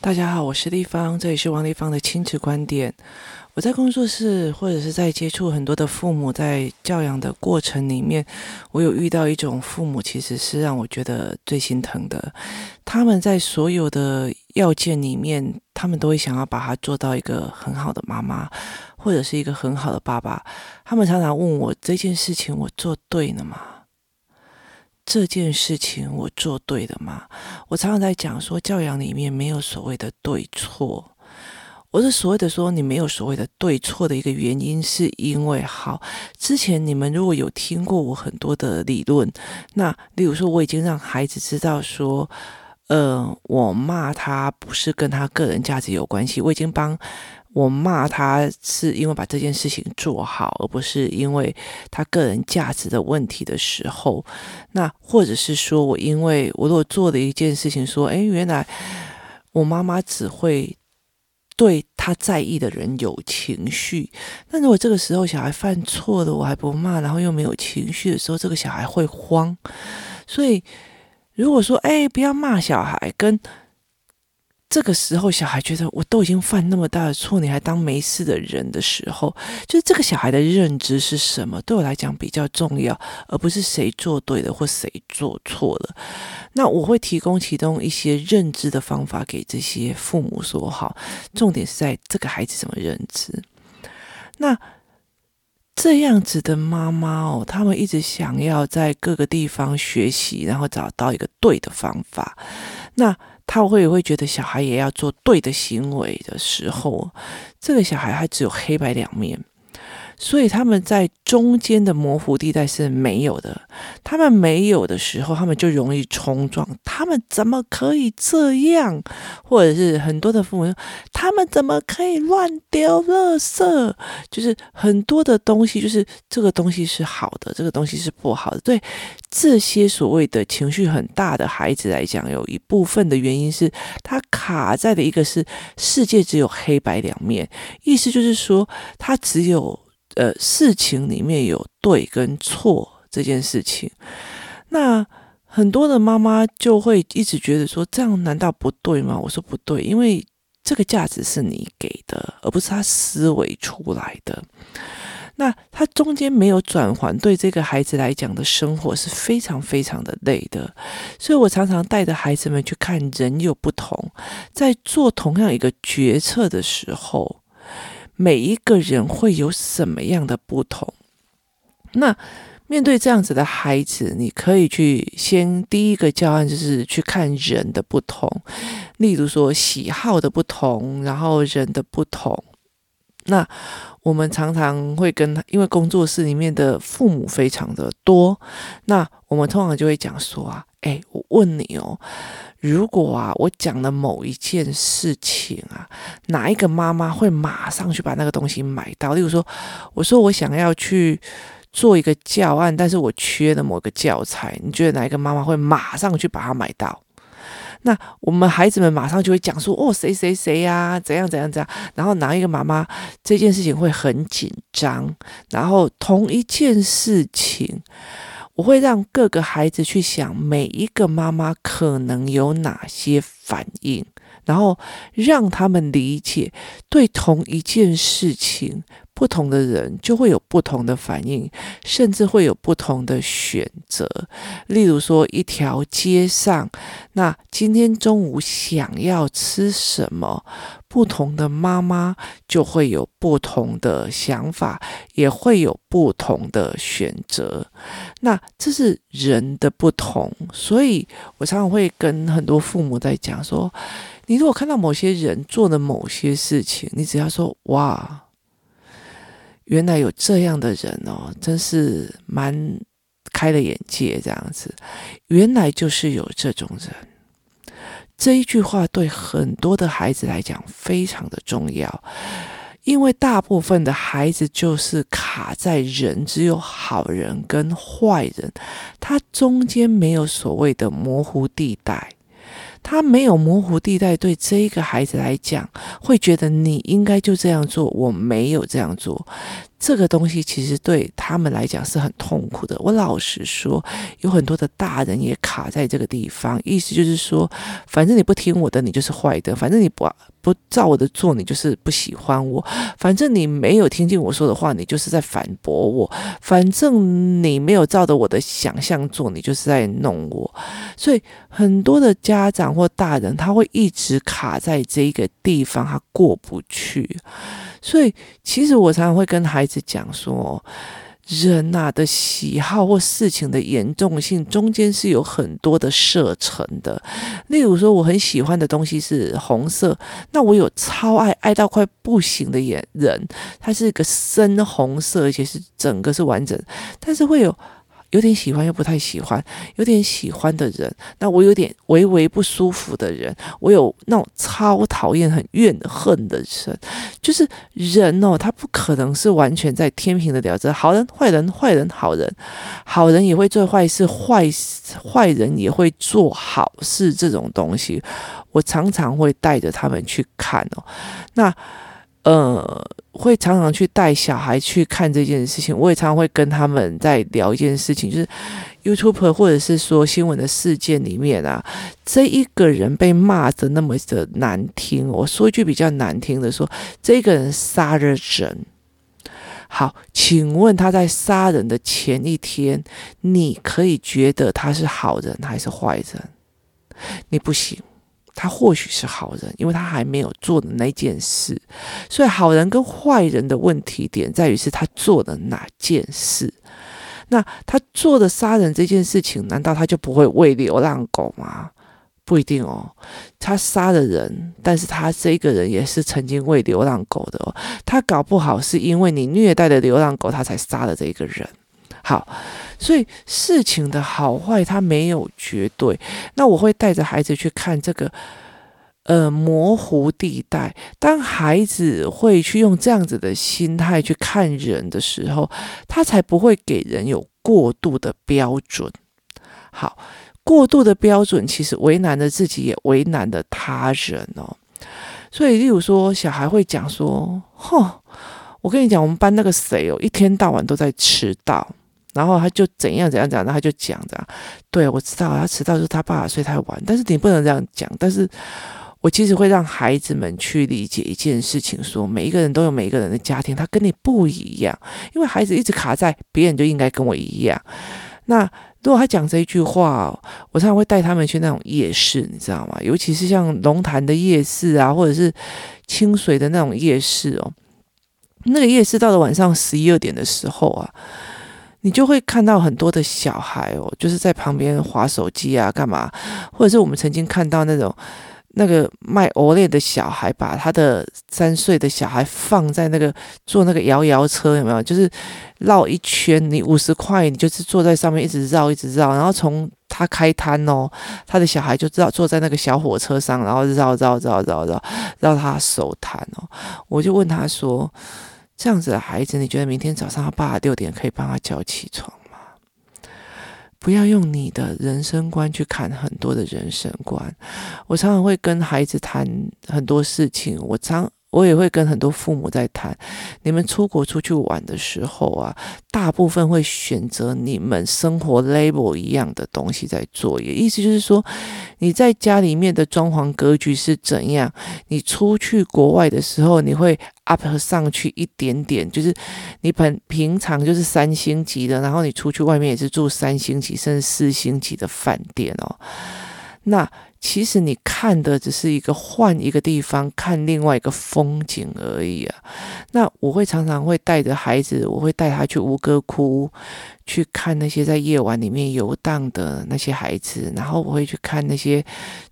大家好，我是丽芳，这里是王丽芳的亲子观点。我在工作室或者是在接触很多的父母，在教养的过程里面，我有遇到一种父母，其实是让我觉得最心疼的。他们在所有的要件里面，他们都会想要把他做到一个很好的妈妈，或者是一个很好的爸爸。他们常常问我这件事情我做对了吗？这件事情我做对了吗？我常常在讲说，教养里面没有所谓的对错。我是所谓的说，你没有所谓的对错的一个原因，是因为好，之前你们如果有听过我很多的理论，那例如说，我已经让孩子知道说，呃，我骂他不是跟他个人价值有关系，我已经帮我骂他是因为把这件事情做好，而不是因为他个人价值的问题的时候，那或者是说我因为我如果做了一件事情，说，哎，原来我妈妈只会。对他在意的人有情绪，那如果这个时候小孩犯错了，我还不骂，然后又没有情绪的时候，这个小孩会慌。所以，如果说，哎，不要骂小孩，跟。这个时候，小孩觉得我都已经犯那么大的错，你还当没事的人的时候，就是这个小孩的认知是什么？对我来讲比较重要，而不是谁做对了或谁做错了。那我会提供其中一些认知的方法给这些父母说好，重点是在这个孩子怎么认知。那这样子的妈妈哦，他们一直想要在各个地方学习，然后找到一个对的方法。那他会会觉得小孩也要做对的行为的时候，这个小孩他只有黑白两面。所以他们在中间的模糊地带是没有的。他们没有的时候，他们就容易冲撞。他们怎么可以这样？或者是很多的父母说，他们怎么可以乱丢垃圾？就是很多的东西，就是这个东西是好的，这个东西是不好的。对这些所谓的情绪很大的孩子来讲，有一部分的原因是他卡在的一个是世界只有黑白两面，意思就是说他只有。呃，事情里面有对跟错这件事情，那很多的妈妈就会一直觉得说，这样难道不对吗？我说不对，因为这个价值是你给的，而不是他思维出来的。那他中间没有转换，对这个孩子来讲的生活是非常非常的累的。所以我常常带着孩子们去看人有不同，在做同样一个决策的时候。每一个人会有什么样的不同？那面对这样子的孩子，你可以去先第一个教案就是去看人的不同，例如说喜好的不同，然后人的不同。那我们常常会跟他，因为工作室里面的父母非常的多，那我们通常就会讲说啊，哎，我问你哦。如果啊，我讲了某一件事情啊，哪一个妈妈会马上去把那个东西买到？例如说，我说我想要去做一个教案，但是我缺了某个教材，你觉得哪一个妈妈会马上去把它买到？那我们孩子们马上就会讲说：“哦，谁谁谁呀，怎样怎样怎样。”然后哪一个妈妈这件事情会很紧张？然后同一件事情。我会让各个孩子去想每一个妈妈可能有哪些反应，然后让他们理解，对同一件事情，不同的人就会有不同的反应，甚至会有不同的选择。例如说，一条街上，那今天中午想要吃什么？不同的妈妈就会有不同的想法，也会有不同的选择。那这是人的不同，所以我常常会跟很多父母在讲说：你如果看到某些人做的某些事情，你只要说“哇，原来有这样的人哦，真是蛮开了眼界”这样子，原来就是有这种人。这一句话对很多的孩子来讲非常的重要，因为大部分的孩子就是卡在人只有好人跟坏人，他中间没有所谓的模糊地带，他没有模糊地带，对这一个孩子来讲会觉得你应该就这样做，我没有这样做，这个东西其实对他们来讲是很痛苦的。我老实说，有很多的大人也卡在这个地方，意思就是说，反正你不听我的，你就是坏的；反正你不不照我的做，你就是不喜欢我；反正你没有听进我说的话，你就是在反驳我；反正你没有照着我的想象做，你就是在弄我。所以很多的家长或大人，他会一直卡在这一个地方，他过不去。所以，其实我常常会跟孩子讲说，人呐的喜好或事情的严重性中间是有很多的射程的。例如说，我很喜欢的东西是红色，那我有超爱爱到快不行的眼人，它是一个深红色，而且是整个是完整，但是会有。有点喜欢又不太喜欢，有点喜欢的人，那我有点微微不舒服的人，我有那种超讨厌、很怨恨的人，就是人哦，他不可能是完全在天平的聊着，好人、坏人、坏人、好人，好人也会做坏事，坏坏人也会做好事，这种东西，我常常会带着他们去看哦，那。呃，会常常去带小孩去看这件事情。我也常常会跟他们在聊一件事情，就是 YouTube 或者是说新闻的事件里面啊，这一个人被骂的那么的难听。我说一句比较难听的说，说这个人杀了人。好，请问他在杀人的前一天，你可以觉得他是好人还是坏人？你不行。他或许是好人，因为他还没有做的那件事，所以好人跟坏人的问题点在于是他做的哪件事。那他做的杀人这件事情，难道他就不会喂流浪狗吗？不一定哦，他杀了人，但是他这个人也是曾经喂流浪狗的哦。他搞不好是因为你虐待的流浪狗，他才杀了这个人。好，所以事情的好坏它没有绝对。那我会带着孩子去看这个，呃，模糊地带。当孩子会去用这样子的心态去看人的时候，他才不会给人有过度的标准。好，过度的标准其实为难了自己，也为难了他人哦。所以，例如说，小孩会讲说：“哼，我跟你讲，我们班那个谁哦，一天到晚都在迟到。”然后他就怎样怎样讲，然后他就讲着，对，我知道他迟到就是他爸爸睡太晚，但是你不能这样讲。但是我其实会让孩子们去理解一件事情，说每一个人都有每一个人的家庭，他跟你不一样，因为孩子一直卡在别人就应该跟我一样。那如果他讲这一句话，我常常会带他们去那种夜市，你知道吗？尤其是像龙潭的夜市啊，或者是清水的那种夜市哦，那个夜市到了晚上十一二点的时候啊。你就会看到很多的小孩哦，就是在旁边划手机啊，干嘛？或者是我们曾经看到那种那个卖欧蕾的小孩，把他的三岁的小孩放在那个坐那个摇摇车，有没有？就是绕一圈，你五十块，你就是坐在上面一直绕，一直绕，然后从他开摊哦，他的小孩就知道坐在那个小火车上，然后绕绕绕绕绕绕绕他收摊哦。我就问他说。这样子的孩子，你觉得明天早上他爸六点可以帮他叫起床吗？不要用你的人生观去看很多的人生观。我常常会跟孩子谈很多事情，我常。我也会跟很多父母在谈，你们出国出去玩的时候啊，大部分会选择你们生活 label 一样的东西在做，也意思就是说，你在家里面的装潢格局是怎样，你出去国外的时候，你会 up 上去一点点，就是你本平常就是三星级的，然后你出去外面也是住三星级甚至四星级的饭店哦，那。其实你看的只是一个换一个地方看另外一个风景而已啊。那我会常常会带着孩子，我会带他去吴哥窟去看那些在夜晚里面游荡的那些孩子，然后我会去看那些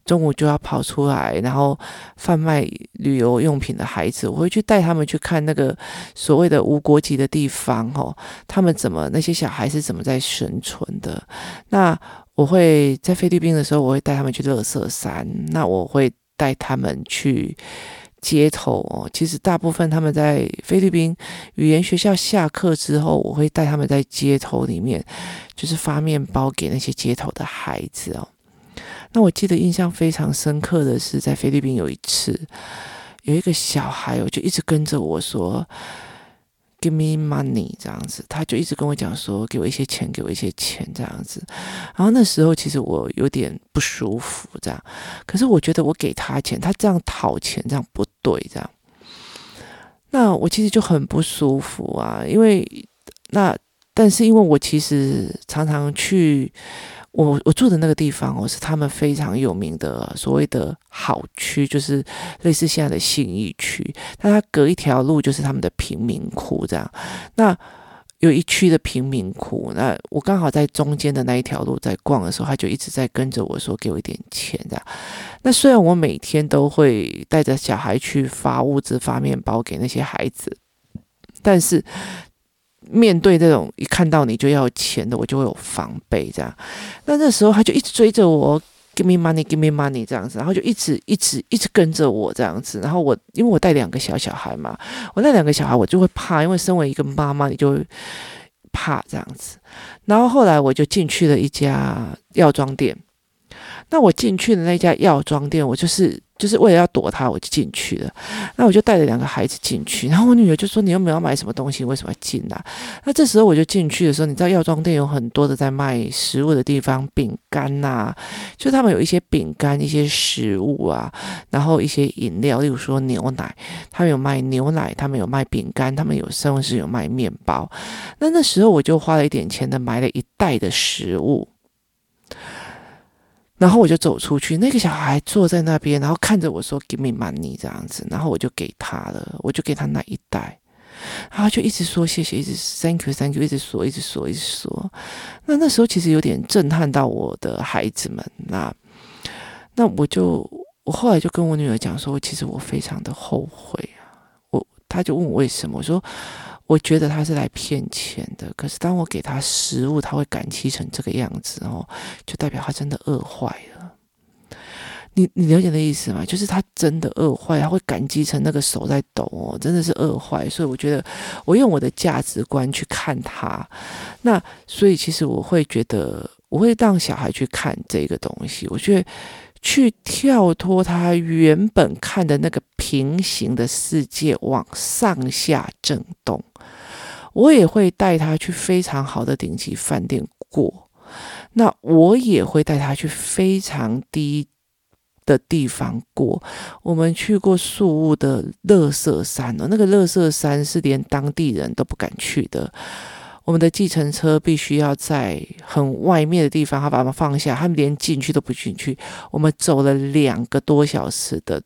中午就要跑出来然后贩卖旅游用品的孩子，我会去带他们去看那个所谓的无国籍的地方哦，他们怎么那些小孩是怎么在生存的？那。我会在菲律宾的时候，我会带他们去乐色山。那我会带他们去街头哦。其实大部分他们在菲律宾语言学校下课之后，我会带他们在街头里面，就是发面包给那些街头的孩子哦。那我记得印象非常深刻的是，在菲律宾有一次，有一个小孩哦，就一直跟着我说。Give me money 这样子，他就一直跟我讲说，给我一些钱，给我一些钱这样子。然后那时候其实我有点不舒服，这样。可是我觉得我给他钱，他这样讨钱这样不对，这样。那我其实就很不舒服啊，因为那但是因为我其实常常去。我我住的那个地方哦，是他们非常有名的所谓的好区，就是类似现在的信义区。但它隔一条路就是他们的贫民窟，这样。那有一区的贫民窟，那我刚好在中间的那一条路在逛的时候，他就一直在跟着我说给我一点钱，这样。那虽然我每天都会带着小孩去发物资、发面包给那些孩子，但是。面对这种一看到你就要钱的，我就会有防备这样。那那时候他就一直追着我，give me money，give me money 这样子，然后就一直一直一直跟着我这样子。然后我因为我带两个小小孩嘛，我那两个小孩我就会怕，因为身为一个妈妈，你就会怕这样子。然后后来我就进去了一家药妆店。那我进去的那家药妆店，我就是。就是为了要躲他，我就进去了。那我就带着两个孩子进去，然后我女儿就说：“你又没有买什么东西？为什么要进来？”那这时候我就进去的时候，你知道药妆店有很多的在卖食物的地方，饼干呐，就他们有一些饼干、一些食物啊，然后一些饮料，例如说牛奶，他们有卖牛奶，他们有卖饼干，他们有甚至有卖面包。那那时候我就花了一点钱的买了一袋的食物。然后我就走出去，那个小孩坐在那边，然后看着我说：“Give me money。”这样子，然后我就给他了，我就给他那一袋，然后就一直说谢谢，一直 Thank you，Thank you，一直说，一直说，一直说。那那时候其实有点震撼到我的孩子们。那那我就我后来就跟我女儿讲说，其实我非常的后悔啊。我他就问我为什么，我说。我觉得他是来骗钱的，可是当我给他食物，他会感激成这个样子哦，就代表他真的饿坏了。你你了解的意思吗？就是他真的饿坏，他会感激成那个手在抖哦，真的是饿坏。所以我觉得，我用我的价值观去看他，那所以其实我会觉得，我会让小孩去看这个东西。我觉得。去跳脱他原本看的那个平行的世界，往上下震动。我也会带他去非常好的顶级饭店过，那我也会带他去非常低的地方过。我们去过宿雾的乐色山哦，那个乐色山是连当地人都不敢去的。我们的计程车必须要在很外面的地方，他把他们放下，他们连进去都不进去。我们走了两个多小时的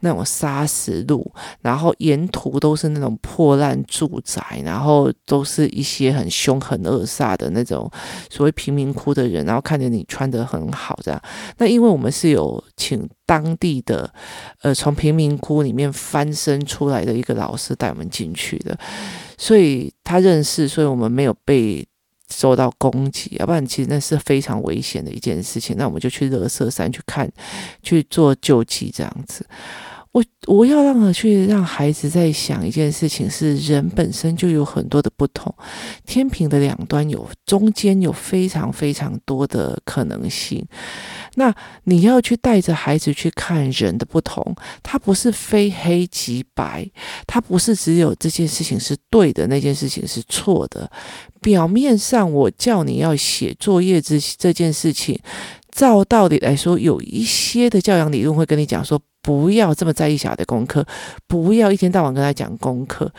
那种砂石路，然后沿途都是那种破烂住宅，然后都是一些很凶狠恶煞的那种所谓贫民窟的人，然后看着你穿得很好这样。那因为我们是有请当地的呃从贫民窟里面翻身出来的一个老师带我们进去的。所以他认识，所以我们没有被受到攻击，要不然其实那是非常危险的一件事情。那我们就去垃圾山去看，去做救济这样子。我我要让他去让孩子在想一件事情，是人本身就有很多的不同，天平的两端有中间有非常非常多的可能性。那你要去带着孩子去看人的不同，他不是非黑即白，他不是只有这件事情是对的，那件事情是错的。表面上我叫你要写作业这这件事情，照道理来说，有一些的教养理论会跟你讲说。不要这么在意小孩的功课，不要一天到晚跟他讲功课。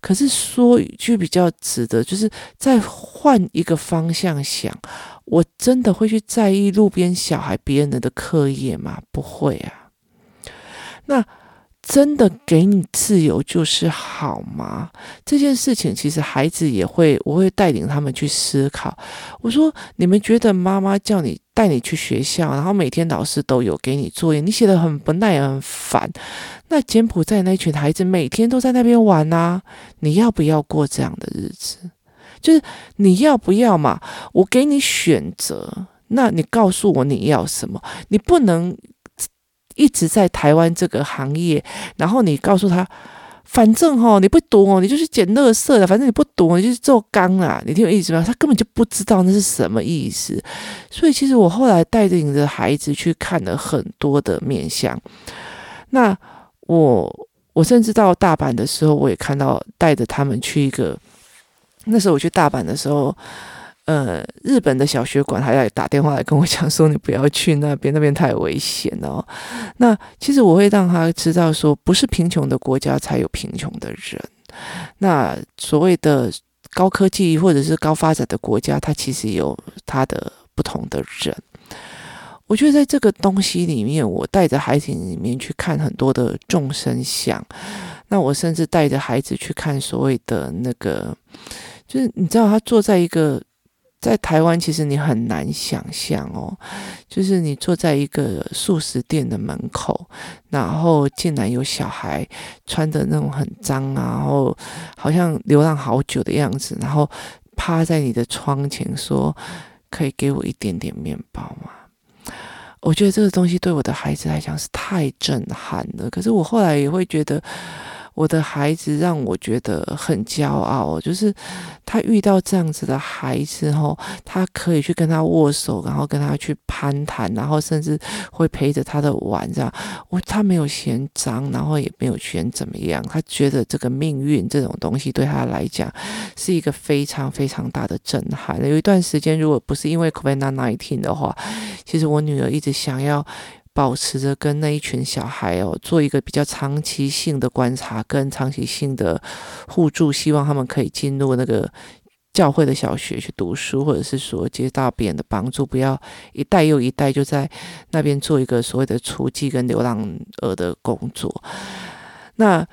可是说一句比较值得，就是再换一个方向想，我真的会去在意路边小孩别人的课业吗？不会啊。那。真的给你自由就是好吗？这件事情其实孩子也会，我会带领他们去思考。我说，你们觉得妈妈叫你带你去学校，然后每天老师都有给你作业，你写得很不耐，很烦。那柬埔寨那群孩子每天都在那边玩啊，你要不要过这样的日子？就是你要不要嘛？我给你选择，那你告诉我你要什么？你不能。一直在台湾这个行业，然后你告诉他，反正哦你不读哦，你就去捡垃圾了。反正你不读，你就去做钢啊。你听我意思吗？他根本就不知道那是什么意思。所以其实我后来带着你的孩子去看了很多的面相。那我我甚至到大阪的时候，我也看到带着他们去一个。那时候我去大阪的时候，呃，日本的小学馆还要打电话来跟我讲说：“你不要去那边，那边太危险了哦。”那其实我会让他知道说，不是贫穷的国家才有贫穷的人。那所谓的高科技或者是高发展的国家，它其实有它的不同的人。我觉得在这个东西里面，我带着孩子里面去看很多的众生相。那我甚至带着孩子去看所谓的那个。就是你知道，他坐在一个在台湾，其实你很难想象哦。就是你坐在一个素食店的门口，然后竟然有小孩穿的那种很脏啊，然后好像流浪好久的样子，然后趴在你的窗前说：“可以给我一点点面包吗？”我觉得这个东西对我的孩子来讲是太震撼了。可是我后来也会觉得。我的孩子让我觉得很骄傲，就是他遇到这样子的孩子后，他可以去跟他握手，然后跟他去攀谈，然后甚至会陪着他的玩，这样我他没有嫌脏，然后也没有嫌怎么样，他觉得这个命运这种东西对他来讲是一个非常非常大的震撼。有一段时间，如果不是因为 COVID-19 的话，其实我女儿一直想要。保持着跟那一群小孩哦，做一个比较长期性的观察跟长期性的互助，希望他们可以进入那个教会的小学去读书，或者是说接到别人的帮助，不要一代又一代就在那边做一个所谓的雏妓跟流浪儿的工作。那。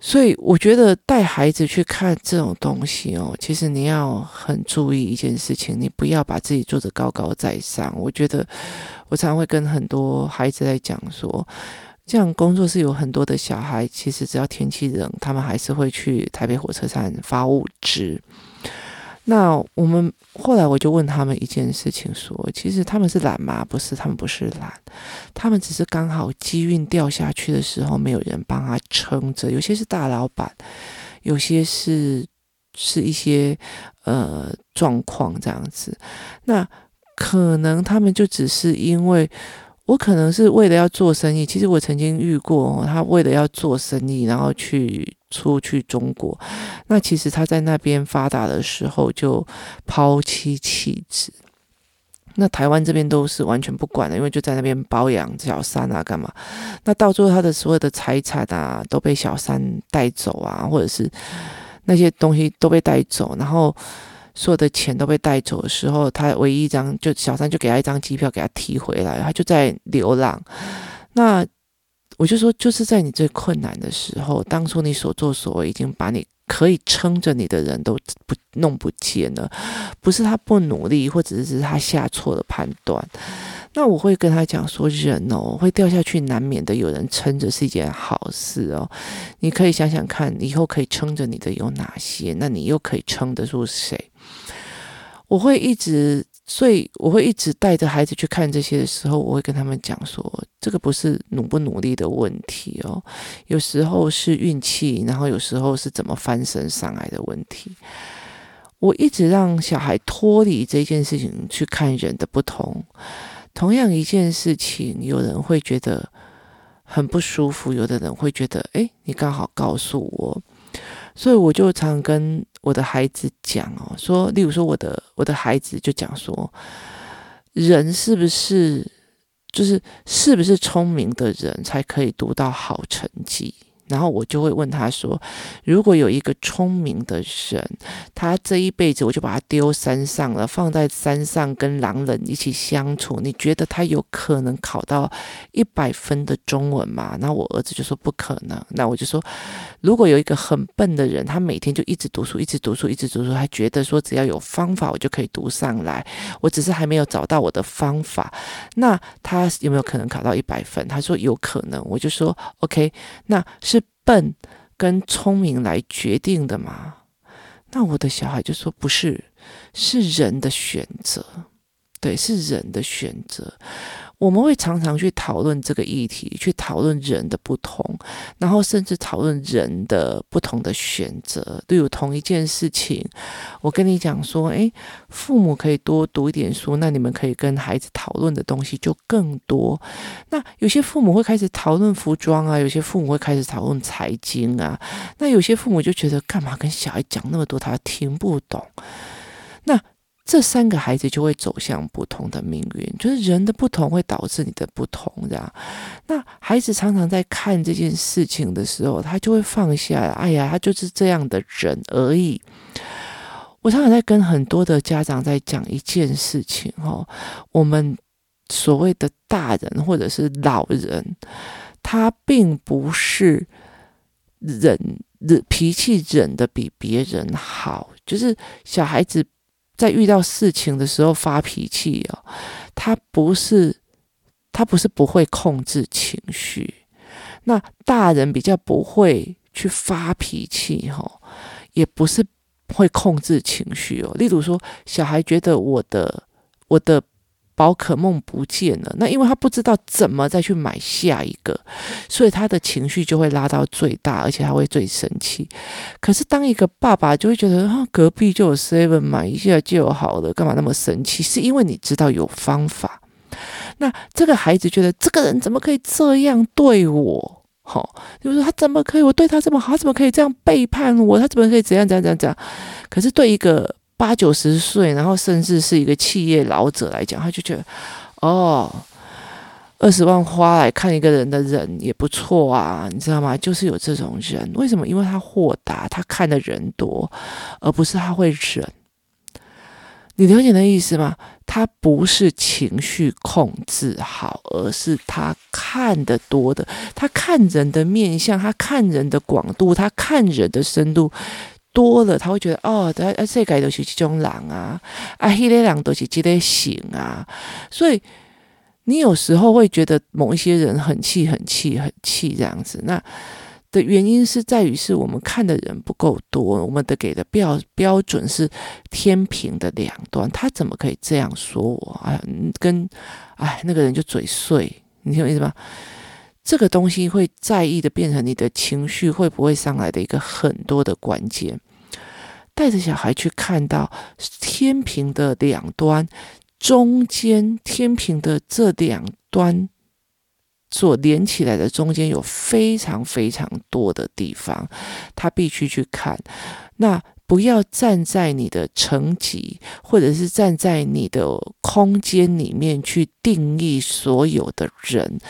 所以我觉得带孩子去看这种东西哦，其实你要很注意一件事情，你不要把自己做得高高在上。我觉得我常常会跟很多孩子在讲说，这样工作是有很多的小孩，其实只要天气冷，他们还是会去台北火车站发物资。那我们后来我就问他们一件事情，说，其实他们是懒吗？不是，他们不是懒，他们只是刚好机运掉下去的时候，没有人帮他撑着。有些是大老板，有些是是一些呃状况这样子。那可能他们就只是因为。我可能是为了要做生意，其实我曾经遇过他为了要做生意，然后去出去中国。那其实他在那边发达的时候就抛妻弃子，那台湾这边都是完全不管的，因为就在那边包养小三啊，干嘛？那到最后他的所有的财产啊都被小三带走啊，或者是那些东西都被带走，然后。所有的钱都被带走的时候，他唯一一张就小三就给他一张机票，给他提回来，他就在流浪。那我就说，就是在你最困难的时候，当初你所作所为已经把你可以撑着你的人都不弄不见了，不是他不努力，或者是他下错了判断。那我会跟他讲说，人哦会掉下去，难免的，有人撑着是一件好事哦。你可以想想看，以后可以撑着你的有哪些？那你又可以撑得住谁？我会一直，所以我会一直带着孩子去看这些的时候，我会跟他们讲说，这个不是努不努力的问题哦，有时候是运气，然后有时候是怎么翻身上来的问题。我一直让小孩脱离这件事情去看人的不同。同样一件事情，有人会觉得很不舒服，有的人会觉得，诶，你刚好告诉我，所以我就常跟我的孩子讲哦，说，例如说，我的我的孩子就讲说，人是不是就是是不是聪明的人才可以读到好成绩？然后我就会问他说：“如果有一个聪明的人，他这一辈子我就把他丢山上了，放在山上跟狼人一起相处，你觉得他有可能考到一百分的中文吗？”那我儿子就说：“不可能。”那我就说：“如果有一个很笨的人，他每天就一直读书，一直读书，一直读书，他觉得说只要有方法我就可以读上来，我只是还没有找到我的方法，那他有没有可能考到一百分？”他说：“有可能。”我就说：“OK，那是。”笨跟聪明来决定的吗？那我的小孩就说不是，是人的选择，对，是人的选择。我们会常常去讨论这个议题，去讨论人的不同，然后甚至讨论人的不同的选择。例如同一件事情，我跟你讲说，诶，父母可以多读一点书，那你们可以跟孩子讨论的东西就更多。那有些父母会开始讨论服装啊，有些父母会开始讨论财经啊，那有些父母就觉得干嘛跟小孩讲那么多，他听不懂。那这三个孩子就会走向不同的命运，就是人的不同会导致你的不同，这样。那孩子常常在看这件事情的时候，他就会放下，哎呀，他就是这样的人而已。我常常在跟很多的家长在讲一件事情，哦，我们所谓的大人或者是老人，他并不是忍，忍脾气忍的比别人好，就是小孩子。在遇到事情的时候发脾气哦，他不是他不是不会控制情绪，那大人比较不会去发脾气哈，也不是会控制情绪哦。例如说，小孩觉得我的我的。宝可梦不见了，那因为他不知道怎么再去买下一个，所以他的情绪就会拉到最大，而且他会最生气。可是当一个爸爸就会觉得啊，隔壁就有 seven 买一下就好了，干嘛那么生气？是因为你知道有方法。那这个孩子觉得这个人怎么可以这样对我？好，就是说他怎么可以？我对他这么好，他怎么可以这样背叛我？他怎么可以怎样怎样怎样怎样？可是对一个。八九十岁，然后甚至是一个企业老者来讲，他就觉得，哦，二十万花来看一个人的人也不错啊，你知道吗？就是有这种人，为什么？因为他豁达，他看的人多，而不是他会忍。你了解那意思吗？他不是情绪控制好，而是他看得多的，他看人的面相，他看人的广度，他看人的深度。多了，他会觉得哦，啊啊，世界都是这种人啊，啊，那个人都是这个型啊，所以你有时候会觉得某一些人很气、很气、很气这样子，那的原因是在于是我们看的人不够多，我们的给的标标准是天平的两端，他怎么可以这样说我啊？跟哎那个人就嘴碎，你听我意思吗？这个东西会在意的，变成你的情绪会不会上来的一个很多的关键。带着小孩去看到天平的两端，中间天平的这两端所连起来的中间有非常非常多的地方，他必须去看。那不要站在你的层级，或者是站在你的空间里面去定义所有的人。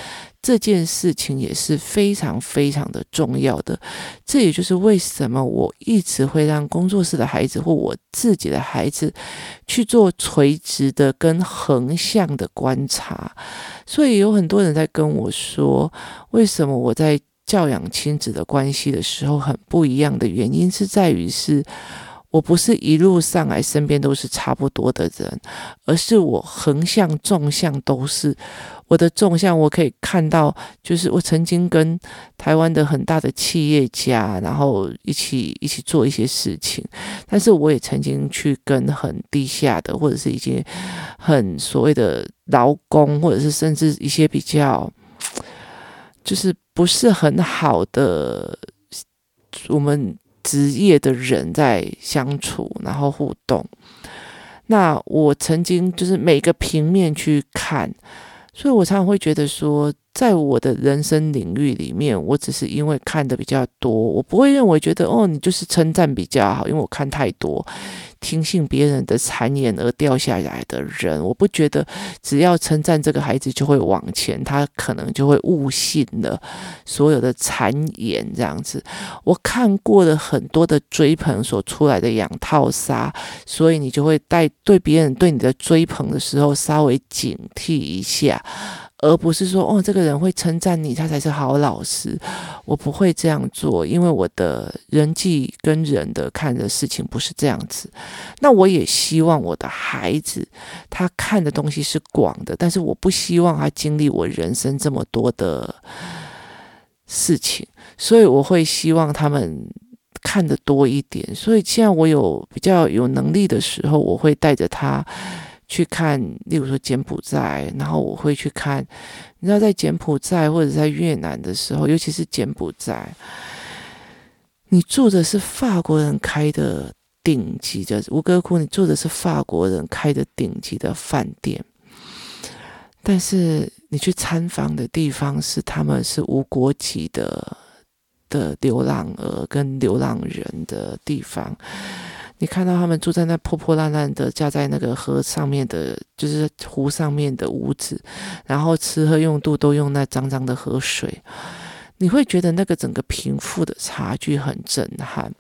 这件事情也是非常非常的重要的，这也就是为什么我一直会让工作室的孩子或我自己的孩子去做垂直的跟横向的观察。所以有很多人在跟我说，为什么我在教养亲子的关系的时候很不一样的原因是在于是。我不是一路上来身边都是差不多的人，而是我横向、纵向都是。我的纵向我可以看到，就是我曾经跟台湾的很大的企业家，然后一起一起做一些事情。但是我也曾经去跟很低下的，或者是一些很所谓的劳工，或者是甚至一些比较就是不是很好的我们。职业的人在相处，然后互动。那我曾经就是每个平面去看，所以我常常会觉得说，在我的人生领域里面，我只是因为看的比较多，我不会认为觉得哦，你就是称赞比较好，因为我看太多。听信别人的谗言而掉下来的人，我不觉得只要称赞这个孩子就会往前，他可能就会误信了所有的谗言这样子。我看过了很多的追捧所出来的养套杀，所以你就会带对别人对你的追捧的时候稍微警惕一下。而不是说哦，这个人会称赞你，他才是好老师。我不会这样做，因为我的人际跟人的看的事情不是这样子。那我也希望我的孩子他看的东西是广的，但是我不希望他经历我人生这么多的事情，所以我会希望他们看得多一点。所以现在我有比较有能力的时候，我会带着他。去看，例如说柬埔寨，然后我会去看。你知道，在柬埔寨或者在越南的时候，尤其是柬埔寨，你住的是法国人开的顶级的吴哥窟，你住的是法国人开的顶级的饭店，但是你去参访的地方是他们是无国籍的的流浪儿跟流浪人的地方。你看到他们住在那破破烂烂的，架在那个河上面的，就是湖上面的屋子，然后吃喝用度都用那脏脏的河水，你会觉得那个整个贫富的差距很震撼。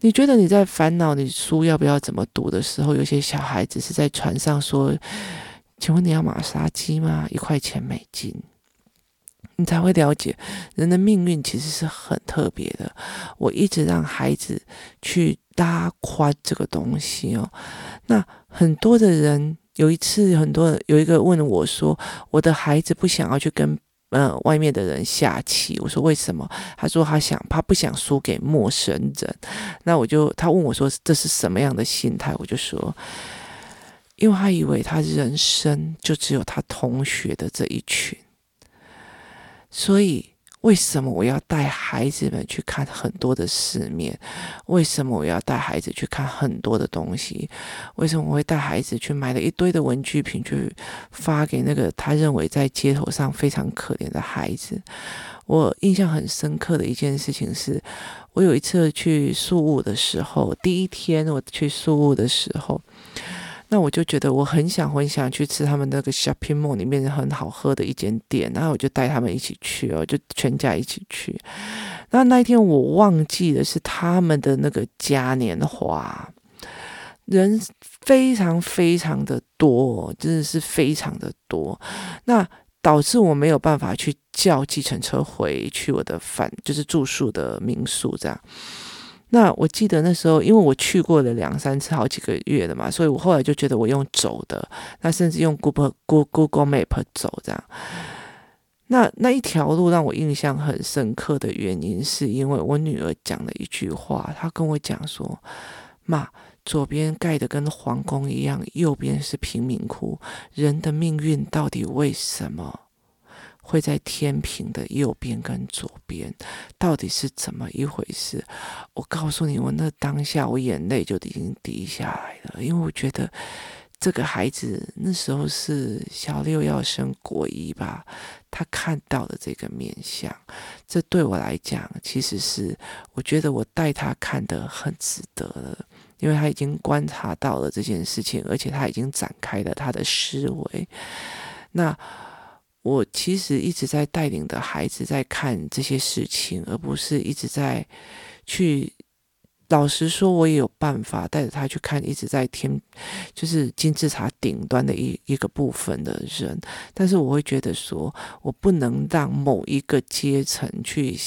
你觉得你在烦恼你书要不要怎么读的时候，有些小孩子是在船上说：“请问你要马杀鸡吗？一块钱美金。”你才会了解人的命运其实是很特别的。我一直让孩子去拉宽这个东西哦。那很多的人有一次，很多有一个问我说：“我的孩子不想要去跟呃外面的人下棋。”我说：“为什么？”他说：“他想，他不想输给陌生人。”那我就他问我说：“这是什么样的心态？”我就说：“因为他以为他人生就只有他同学的这一群。”所以，为什么我要带孩子们去看很多的世面？为什么我要带孩子去看很多的东西？为什么我会带孩子去买了一堆的文具品，去发给那个他认为在街头上非常可怜的孩子？我印象很深刻的一件事情是，我有一次去宿务的时候，第一天我去宿务的时候。那我就觉得我很想很想去吃他们那个 shopping mall 里面很好喝的一间店，然后我就带他们一起去哦，就全家一起去。那那一天我忘记的是他们的那个嘉年华，人非常非常的多，真的是非常的多。那导致我没有办法去叫计程车回去我的饭，就是住宿的民宿这样。那我记得那时候，因为我去过了两三次，好几个月了嘛，所以我后来就觉得我用走的，那甚至用 Google Google Map 走这样。那那一条路让我印象很深刻的原因，是因为我女儿讲了一句话，她跟我讲说：“妈，左边盖的跟皇宫一样，右边是贫民窟，人的命运到底为什么？”会在天平的右边跟左边，到底是怎么一回事？我告诉你，我那当下我眼泪就已经滴下来了，因为我觉得这个孩子那时候是小六要升国一吧，他看到的这个面相，这对我来讲其实是我觉得我带他看得很值得了，因为他已经观察到了这件事情，而且他已经展开了他的思维。那。我其实一直在带领的孩子在看这些事情，而不是一直在去。老实说，我也有办法带着他去看一直在天，就是金字塔顶端的一一个部分的人。但是我会觉得说，我不能让某一个阶层去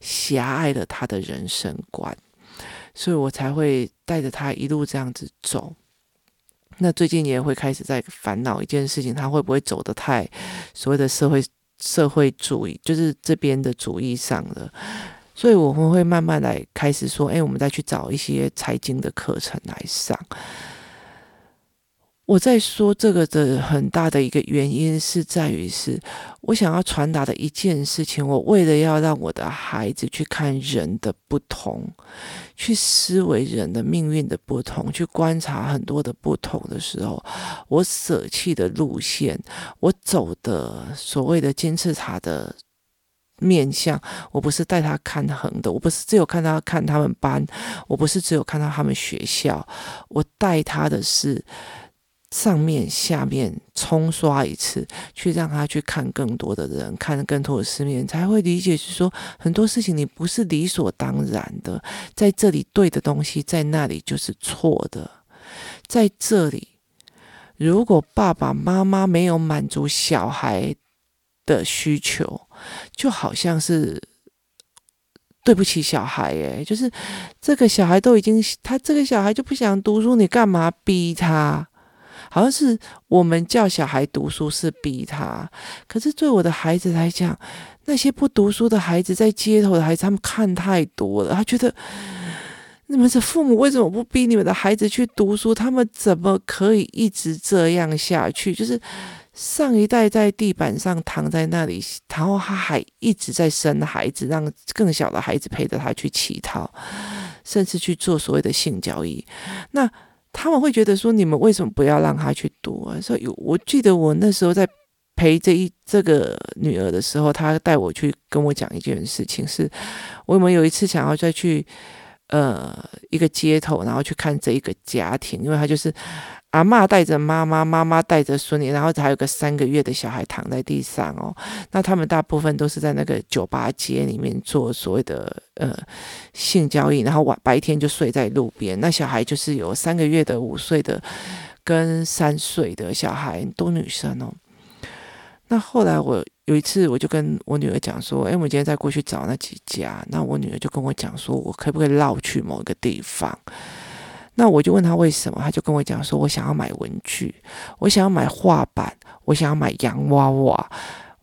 狭隘了他的人生观，所以我才会带着他一路这样子走。那最近也会开始在烦恼一件事情，他会不会走得太所谓的社会社会主义，就是这边的主义上了。所以我们会慢慢来开始说，哎，我们再去找一些财经的课程来上。我在说这个的很大的一个原因是在于是，我想要传达的一件事情。我为了要让我的孩子去看人的不同，去思维人的命运的不同，去观察很多的不同的时候，我舍弃的路线，我走的所谓的金字塔的面向，我不是带他看横的，我不是只有看他看他们班，我不是只有看到他们学校，我带他的是。上面下面冲刷一次，去让他去看更多的人，看更多的世面，才会理解。是说很多事情你不是理所当然的，在这里对的东西，在那里就是错的。在这里，如果爸爸妈妈没有满足小孩的需求，就好像是对不起小孩。诶，就是这个小孩都已经，他这个小孩就不想读书，你干嘛逼他？好像是我们叫小孩读书是逼他，可是对我的孩子来讲，那些不读书的孩子，在街头的孩子，他们看太多了，他觉得你们的父母为什么不逼你们的孩子去读书？他们怎么可以一直这样下去？就是上一代在地板上躺在那里，然后他还一直在生孩子，让更小的孩子陪着他去乞讨，甚至去做所谓的性交易。那他们会觉得说，你们为什么不要让他去读啊？所以我记得我那时候在陪这一这个女儿的时候，她带我去跟我讲一件事情，是我们有一次想要再去。呃，一个街头，然后去看这一个家庭，因为他就是阿嬷带着妈妈，妈妈带着孙女，然后还有个三个月的小孩躺在地上哦。那他们大部分都是在那个酒吧街里面做所谓的呃性交易，然后晚白天就睡在路边。那小孩就是有三个月的、五岁的跟三岁的小孩，都女生哦。那后来我有一次，我就跟我女儿讲说：“哎，我们今天再过去找那几家。”那我女儿就跟我讲说：“我可不可以绕去某一个地方？”那我就问他为什么，他就跟我讲说：“我想要买文具，我想要买画板，我想要买洋娃娃。”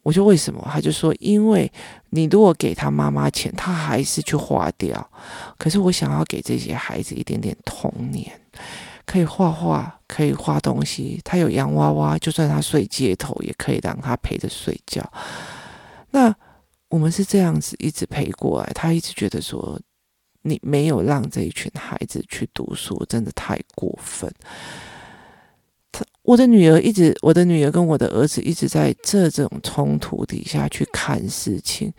我说：“为什么？”他就说：“因为你如果给他妈妈钱，他还是去花掉。可是我想要给这些孩子一点点童年。”可以画画，可以画东西。他有洋娃娃，就算他睡街头，也可以让他陪着睡觉。那我们是这样子一直陪过来，他一直觉得说，你没有让这一群孩子去读书，真的太过分。他，我的女儿一直，我的女儿跟我的儿子一直在这种冲突底下去看事情，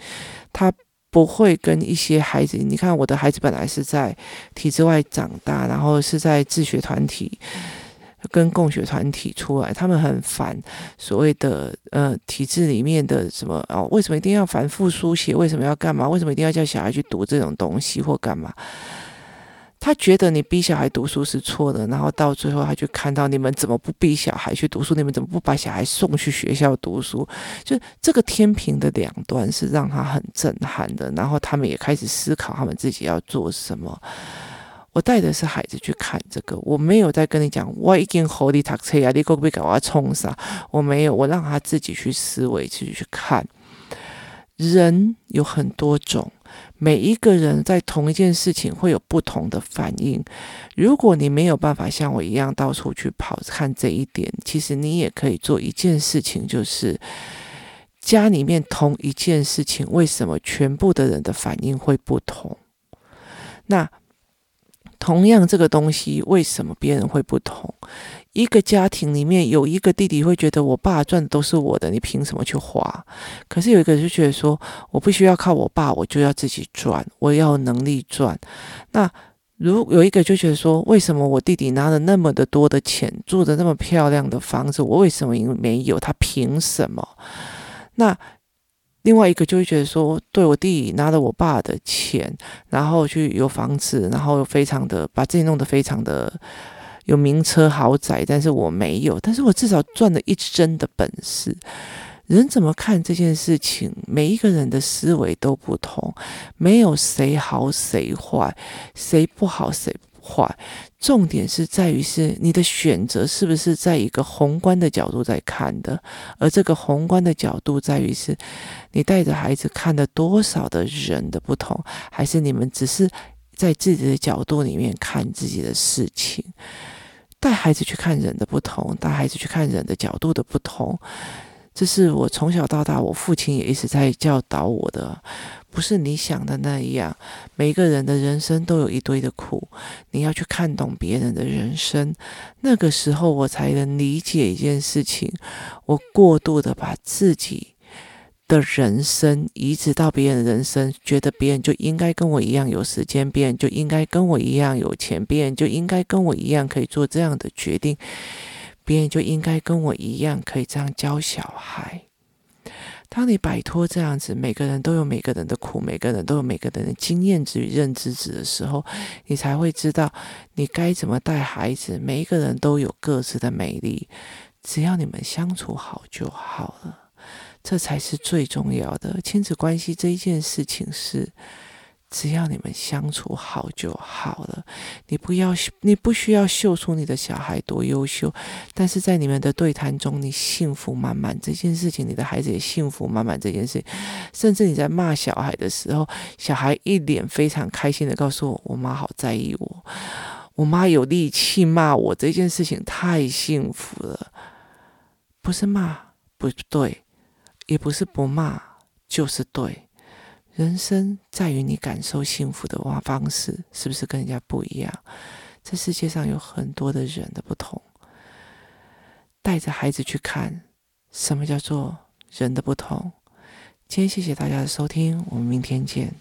他。不会跟一些孩子，你看我的孩子本来是在体制外长大，然后是在自学团体跟共学团体出来，他们很反所谓的呃体制里面的什么哦，为什么一定要反复书写？为什么要干嘛？为什么一定要叫小孩去读这种东西或干嘛？他觉得你逼小孩读书是错的，然后到最后他就看到你们怎么不逼小孩去读书？你们怎么不把小孩送去学校读书？就这个天平的两端是让他很震撼的。然后他们也开始思考他们自己要做什么。我带的是孩子去看这个，我没有在跟你讲我已经好你读册啊，你可不可以给我冲啥？我没有，我让他自己去思维，自己去看。人有很多种。每一个人在同一件事情会有不同的反应。如果你没有办法像我一样到处去跑看这一点，其实你也可以做一件事情，就是家里面同一件事情，为什么全部的人的反应会不同？那同样这个东西，为什么别人会不同？一个家庭里面有一个弟弟会觉得我爸赚都是我的，你凭什么去花？可是有一个就觉得说，我不需要靠我爸，我就要自己赚，我要能力赚。那如有一个就觉得说，为什么我弟弟拿了那么的多的钱，住着那么漂亮的房子，我为什么没有？他凭什么？那另外一个就会觉得说，对，我弟拿了我爸的钱，然后去有房子，然后又非常的把自己弄得非常的。有名车豪宅，但是我没有，但是我至少赚了一针的本事。人怎么看这件事情？每一个人的思维都不同，没有谁好谁坏，谁不好谁坏。重点是在于是你的选择是不是在一个宏观的角度在看的，而这个宏观的角度在于是你带着孩子看了多少的人的不同，还是你们只是在自己的角度里面看自己的事情。带孩子去看人的不同，带孩子去看人的角度的不同，这是我从小到大，我父亲也一直在教导我的。不是你想的那样，每个人的人生都有一堆的苦，你要去看懂别人的人生。那个时候，我才能理解一件事情。我过度的把自己。的人生移植到别人的人生，觉得别人就应该跟我一样有时间，别人就应该跟我一样有钱，别人就应该跟我一样可以做这样的决定，别人就应该跟我一样可以这样教小孩。当你摆脱这样子，每个人都有每个人的苦，每个人都有每个人的经验值与认知值的时候，你才会知道你该怎么带孩子。每一个人都有各自的美丽，只要你们相处好就好了。这才是最重要的亲子关系这一件事情是只要你们相处好就好了。你不要，你不需要秀出你的小孩多优秀，但是在你们的对谈中，你幸福满满这件事情，你的孩子也幸福满满这件事情。甚至你在骂小孩的时候，小孩一脸非常开心的告诉我：“我妈好在意我，我妈有力气骂我，这件事情太幸福了。”不是骂不对，也不是不骂就是对。人生在于你感受幸福的方式是不是跟人家不一样？这世界上有很多的人的不同，带着孩子去看什么叫做人的不同。今天谢谢大家的收听，我们明天见。